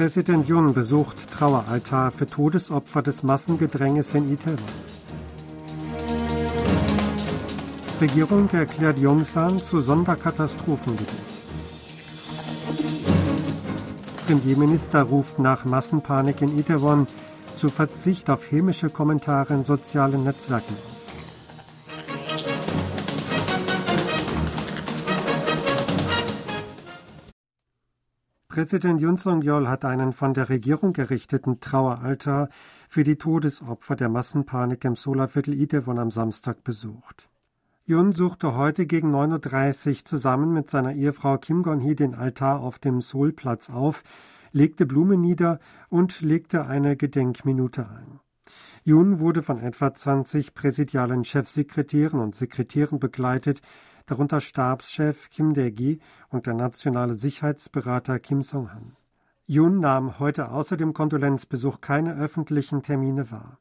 Präsident Jun besucht Traueraltar für Todesopfer des Massengedränges in Itaewon. Regierung erklärt Yongsan zu Sonderkatastrophengebiet. Premierminister ruft nach Massenpanik in Itaewon zu Verzicht auf hämische Kommentare in sozialen Netzwerken auf. Präsident Yun Song-yeol hat einen von der Regierung gerichteten Traueraltar für die Todesopfer der Massenpanik im Solarviertel Itaewon am Samstag besucht. Yun suchte heute gegen 9.30 Uhr zusammen mit seiner Ehefrau Kim Gon-hee den Altar auf dem Seoulplatz auf, legte Blumen nieder und legte eine Gedenkminute ein. Yun wurde von etwa 20 präsidialen Chefsekretären und Sekretären begleitet, darunter Stabschef Kim Dae-gi und der nationale Sicherheitsberater Kim Song-han. Yun nahm heute außer dem Kondolenzbesuch keine öffentlichen Termine wahr.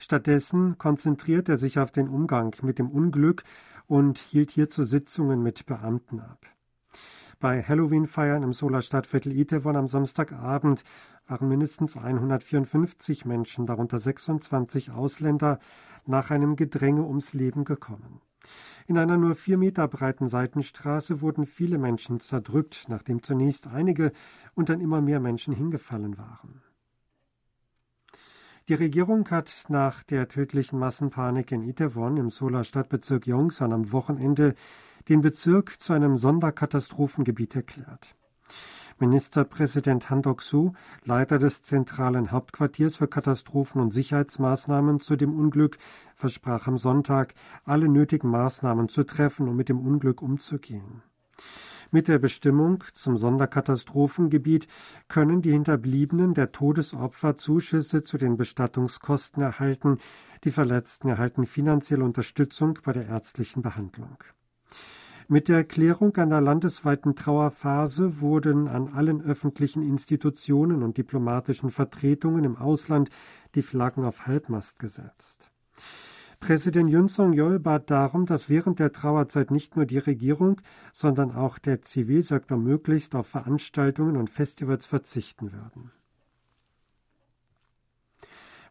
Stattdessen konzentriert er sich auf den Umgang mit dem Unglück und hielt hierzu Sitzungen mit Beamten ab. Bei Halloween-Feiern im Solar Stadtviertel Itewon am Samstagabend waren mindestens 154 Menschen, darunter 26 Ausländer, nach einem Gedränge ums Leben gekommen. In einer nur vier Meter breiten Seitenstraße wurden viele Menschen zerdrückt, nachdem zunächst einige und dann immer mehr Menschen hingefallen waren. Die Regierung hat nach der tödlichen Massenpanik in Itaewon im Solar Stadtbezirk Yongsan am Wochenende den Bezirk zu einem Sonderkatastrophengebiet erklärt. Ministerpräsident Han Dok-soo, Leiter des zentralen Hauptquartiers für Katastrophen- und Sicherheitsmaßnahmen zu dem Unglück, versprach am Sonntag, alle nötigen Maßnahmen zu treffen, um mit dem Unglück umzugehen. Mit der Bestimmung zum Sonderkatastrophengebiet können die Hinterbliebenen der Todesopfer Zuschüsse zu den Bestattungskosten erhalten, die Verletzten erhalten finanzielle Unterstützung bei der ärztlichen Behandlung. Mit der Erklärung einer landesweiten Trauerphase wurden an allen öffentlichen Institutionen und diplomatischen Vertretungen im Ausland die Flaggen auf Halbmast gesetzt. Präsident Yun Song-yeol bat darum, dass während der Trauerzeit nicht nur die Regierung, sondern auch der Zivilsektor möglichst auf Veranstaltungen und Festivals verzichten würden.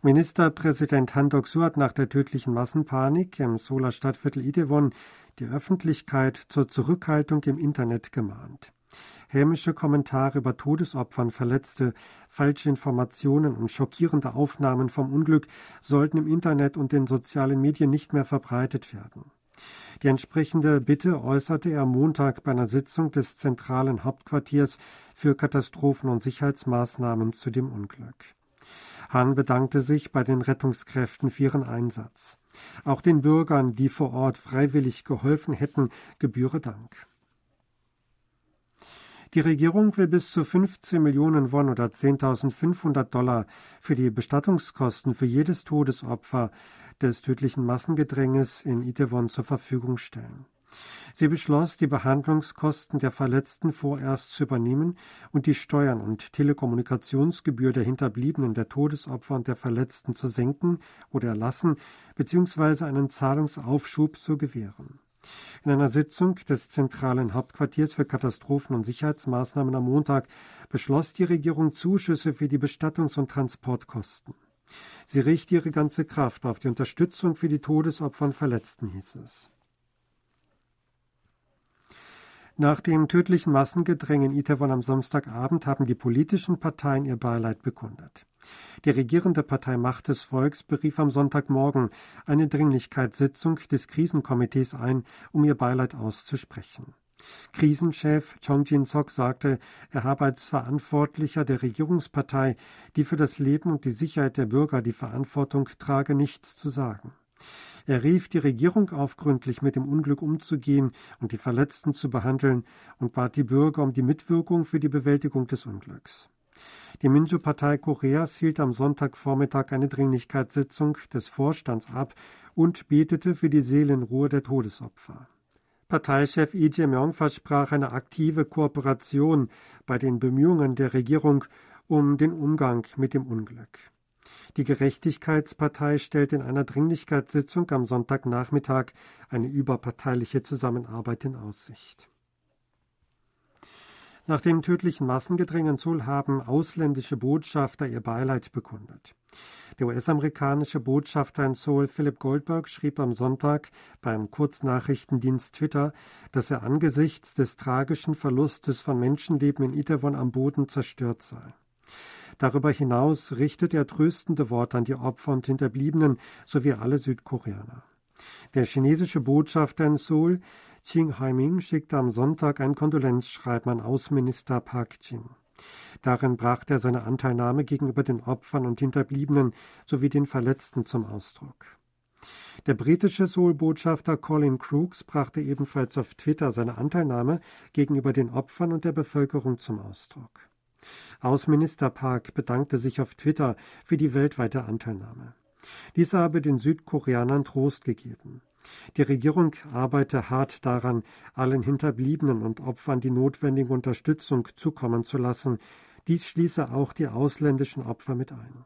Ministerpräsident Han Dok-soo hat nach der tödlichen Massenpanik im Solar Stadtviertel Itaewon die Öffentlichkeit zur Zurückhaltung im Internet gemahnt hämische Kommentare über Todesopfern, Verletzte, falsche Informationen und schockierende Aufnahmen vom Unglück sollten im Internet und den sozialen Medien nicht mehr verbreitet werden. Die entsprechende Bitte äußerte er Montag bei einer Sitzung des zentralen Hauptquartiers für Katastrophen- und Sicherheitsmaßnahmen zu dem Unglück. Hahn bedankte sich bei den Rettungskräften für ihren Einsatz. Auch den Bürgern, die vor Ort freiwillig geholfen hätten, gebühre Dank. Die Regierung will bis zu 15 Millionen Won oder 10.500 Dollar für die Bestattungskosten für jedes Todesopfer des tödlichen Massengedränges in Itaewon zur Verfügung stellen. Sie beschloss, die Behandlungskosten der Verletzten vorerst zu übernehmen und die Steuern und Telekommunikationsgebühr der Hinterbliebenen der Todesopfer und der Verletzten zu senken oder erlassen bzw. einen Zahlungsaufschub zu gewähren. In einer Sitzung des zentralen Hauptquartiers für Katastrophen- und Sicherheitsmaßnahmen am Montag beschloss die Regierung Zuschüsse für die Bestattungs- und Transportkosten. Sie richte ihre ganze Kraft auf die Unterstützung für die Todesopfer und Verletzten, hieß es. Nach dem tödlichen Massengedränge in Itaewon am Samstagabend haben die politischen Parteien ihr Beileid bekundet. Die regierende Partei Macht des Volks berief am Sonntagmorgen eine Dringlichkeitssitzung des Krisenkomitees ein, um ihr Beileid auszusprechen. Krisenchef Chong Jin-sok sagte, er habe als Verantwortlicher der Regierungspartei, die für das Leben und die Sicherheit der Bürger die Verantwortung trage, nichts zu sagen. Er rief die Regierung auf, gründlich mit dem Unglück umzugehen und die Verletzten zu behandeln und bat die Bürger um die Mitwirkung für die Bewältigung des Unglücks. Die Minju-Partei Koreas hielt am Sonntagvormittag eine Dringlichkeitssitzung des Vorstands ab und betete für die Seelenruhe der Todesopfer. Parteichef Lee Jae-myung versprach eine aktive Kooperation bei den Bemühungen der Regierung um den Umgang mit dem Unglück. Die Gerechtigkeitspartei stellt in einer Dringlichkeitssitzung am Sonntagnachmittag eine überparteiliche Zusammenarbeit in Aussicht. Nach dem tödlichen Massengedränge in Seoul haben ausländische Botschafter ihr Beileid bekundet. Der US-amerikanische Botschafter in Seoul Philip Goldberg schrieb am Sonntag beim Kurznachrichtendienst Twitter, dass er angesichts des tragischen Verlustes von Menschenleben in Itaewon am Boden zerstört sei. Darüber hinaus richtet er tröstende Worte an die Opfer und Hinterbliebenen sowie alle Südkoreaner. Der chinesische Botschafter in Seoul Ching Haiming schickte am Sonntag ein Kondolenzschreiben an Außenminister Park Jin. Darin brachte er seine Anteilnahme gegenüber den Opfern und Hinterbliebenen sowie den Verletzten zum Ausdruck. Der britische Seoul-Botschafter Colin Crooks brachte ebenfalls auf Twitter seine Anteilnahme gegenüber den Opfern und der Bevölkerung zum Ausdruck. Außenminister Park bedankte sich auf Twitter für die weltweite Anteilnahme. Dies habe den Südkoreanern Trost gegeben. Die Regierung arbeite hart daran, allen Hinterbliebenen und Opfern die notwendige Unterstützung zukommen zu lassen. Dies schließe auch die ausländischen Opfer mit ein.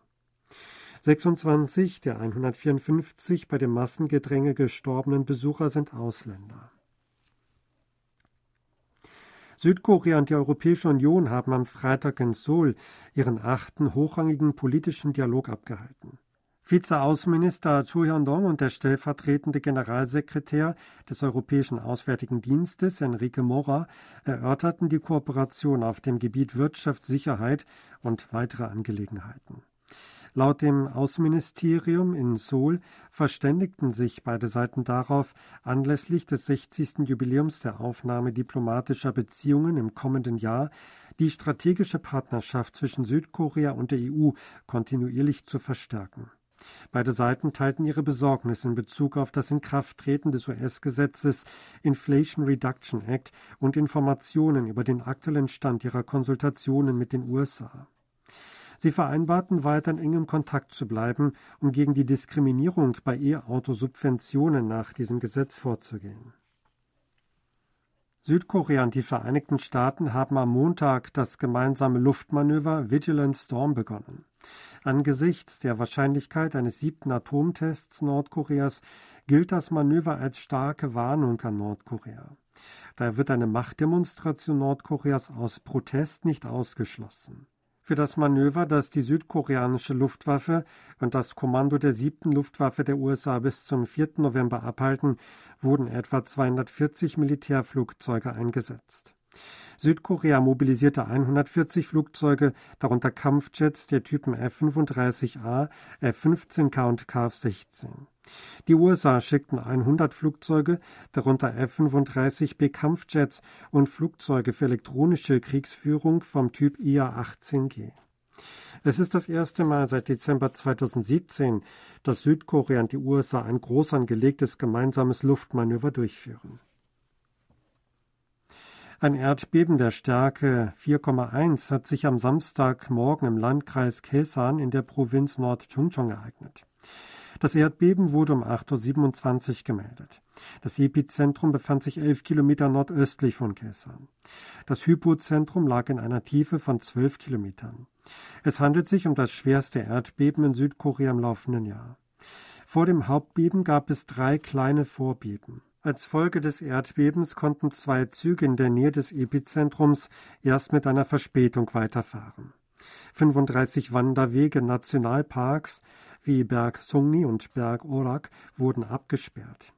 26 der 154 bei dem Massengedränge gestorbenen Besucher sind Ausländer. Südkorea und die Europäische Union haben am Freitag in Seoul ihren achten hochrangigen politischen Dialog abgehalten. Vizeaußenminister Chu Hyun-dong und der stellvertretende Generalsekretär des Europäischen Auswärtigen Dienstes, Enrique Mora, erörterten die Kooperation auf dem Gebiet Wirtschaft, Sicherheit und weitere Angelegenheiten. Laut dem Außenministerium in Seoul verständigten sich beide Seiten darauf, anlässlich des 60. Jubiläums der Aufnahme diplomatischer Beziehungen im kommenden Jahr die strategische Partnerschaft zwischen Südkorea und der EU kontinuierlich zu verstärken. Beide Seiten teilten ihre Besorgnis in Bezug auf das Inkrafttreten des US-Gesetzes Inflation Reduction Act und Informationen über den aktuellen Stand ihrer Konsultationen mit den USA. Sie vereinbarten weiter in engem Kontakt zu bleiben, um gegen die Diskriminierung bei E-Auto-Subventionen nach diesem Gesetz vorzugehen. Südkorea und die Vereinigten Staaten haben am Montag das gemeinsame Luftmanöver Vigilant Storm begonnen. Angesichts der Wahrscheinlichkeit eines siebten Atomtests Nordkoreas gilt das Manöver als starke Warnung an Nordkorea. Daher wird eine Machtdemonstration Nordkoreas aus Protest nicht ausgeschlossen. Für das Manöver, das die südkoreanische Luftwaffe und das Kommando der siebten Luftwaffe der USA bis zum 4. November abhalten, wurden etwa 240 Militärflugzeuge eingesetzt. Südkorea mobilisierte 140 Flugzeuge, darunter Kampfjets der Typen F-35A, F-15K und KF-16. Die USA schickten 100 Flugzeuge, darunter F-35B Kampfjets und Flugzeuge für elektronische Kriegsführung vom Typ IA-18G. Es ist das erste Mal seit Dezember 2017, dass Südkorea und die USA ein groß angelegtes gemeinsames Luftmanöver durchführen. Ein Erdbeben der Stärke 4,1 hat sich am Samstagmorgen im Landkreis Kesan in der Provinz Nord-Chungcheong ereignet. Das Erdbeben wurde um 8.27 Uhr gemeldet. Das Epizentrum befand sich elf Kilometer nordöstlich von Kesan. Das Hypozentrum lag in einer Tiefe von zwölf Kilometern. Es handelt sich um das schwerste Erdbeben in Südkorea im laufenden Jahr. Vor dem Hauptbeben gab es drei kleine Vorbeben. Als Folge des Erdbebens konnten zwei Züge in der Nähe des Epizentrums erst mit einer Verspätung weiterfahren. 35 Wanderwege Nationalparks wie Berg Sungni und Berg Orak wurden abgesperrt.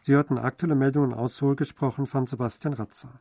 Sie hörten aktuelle Meldungen aus Seoul gesprochen von Sebastian Ratzer.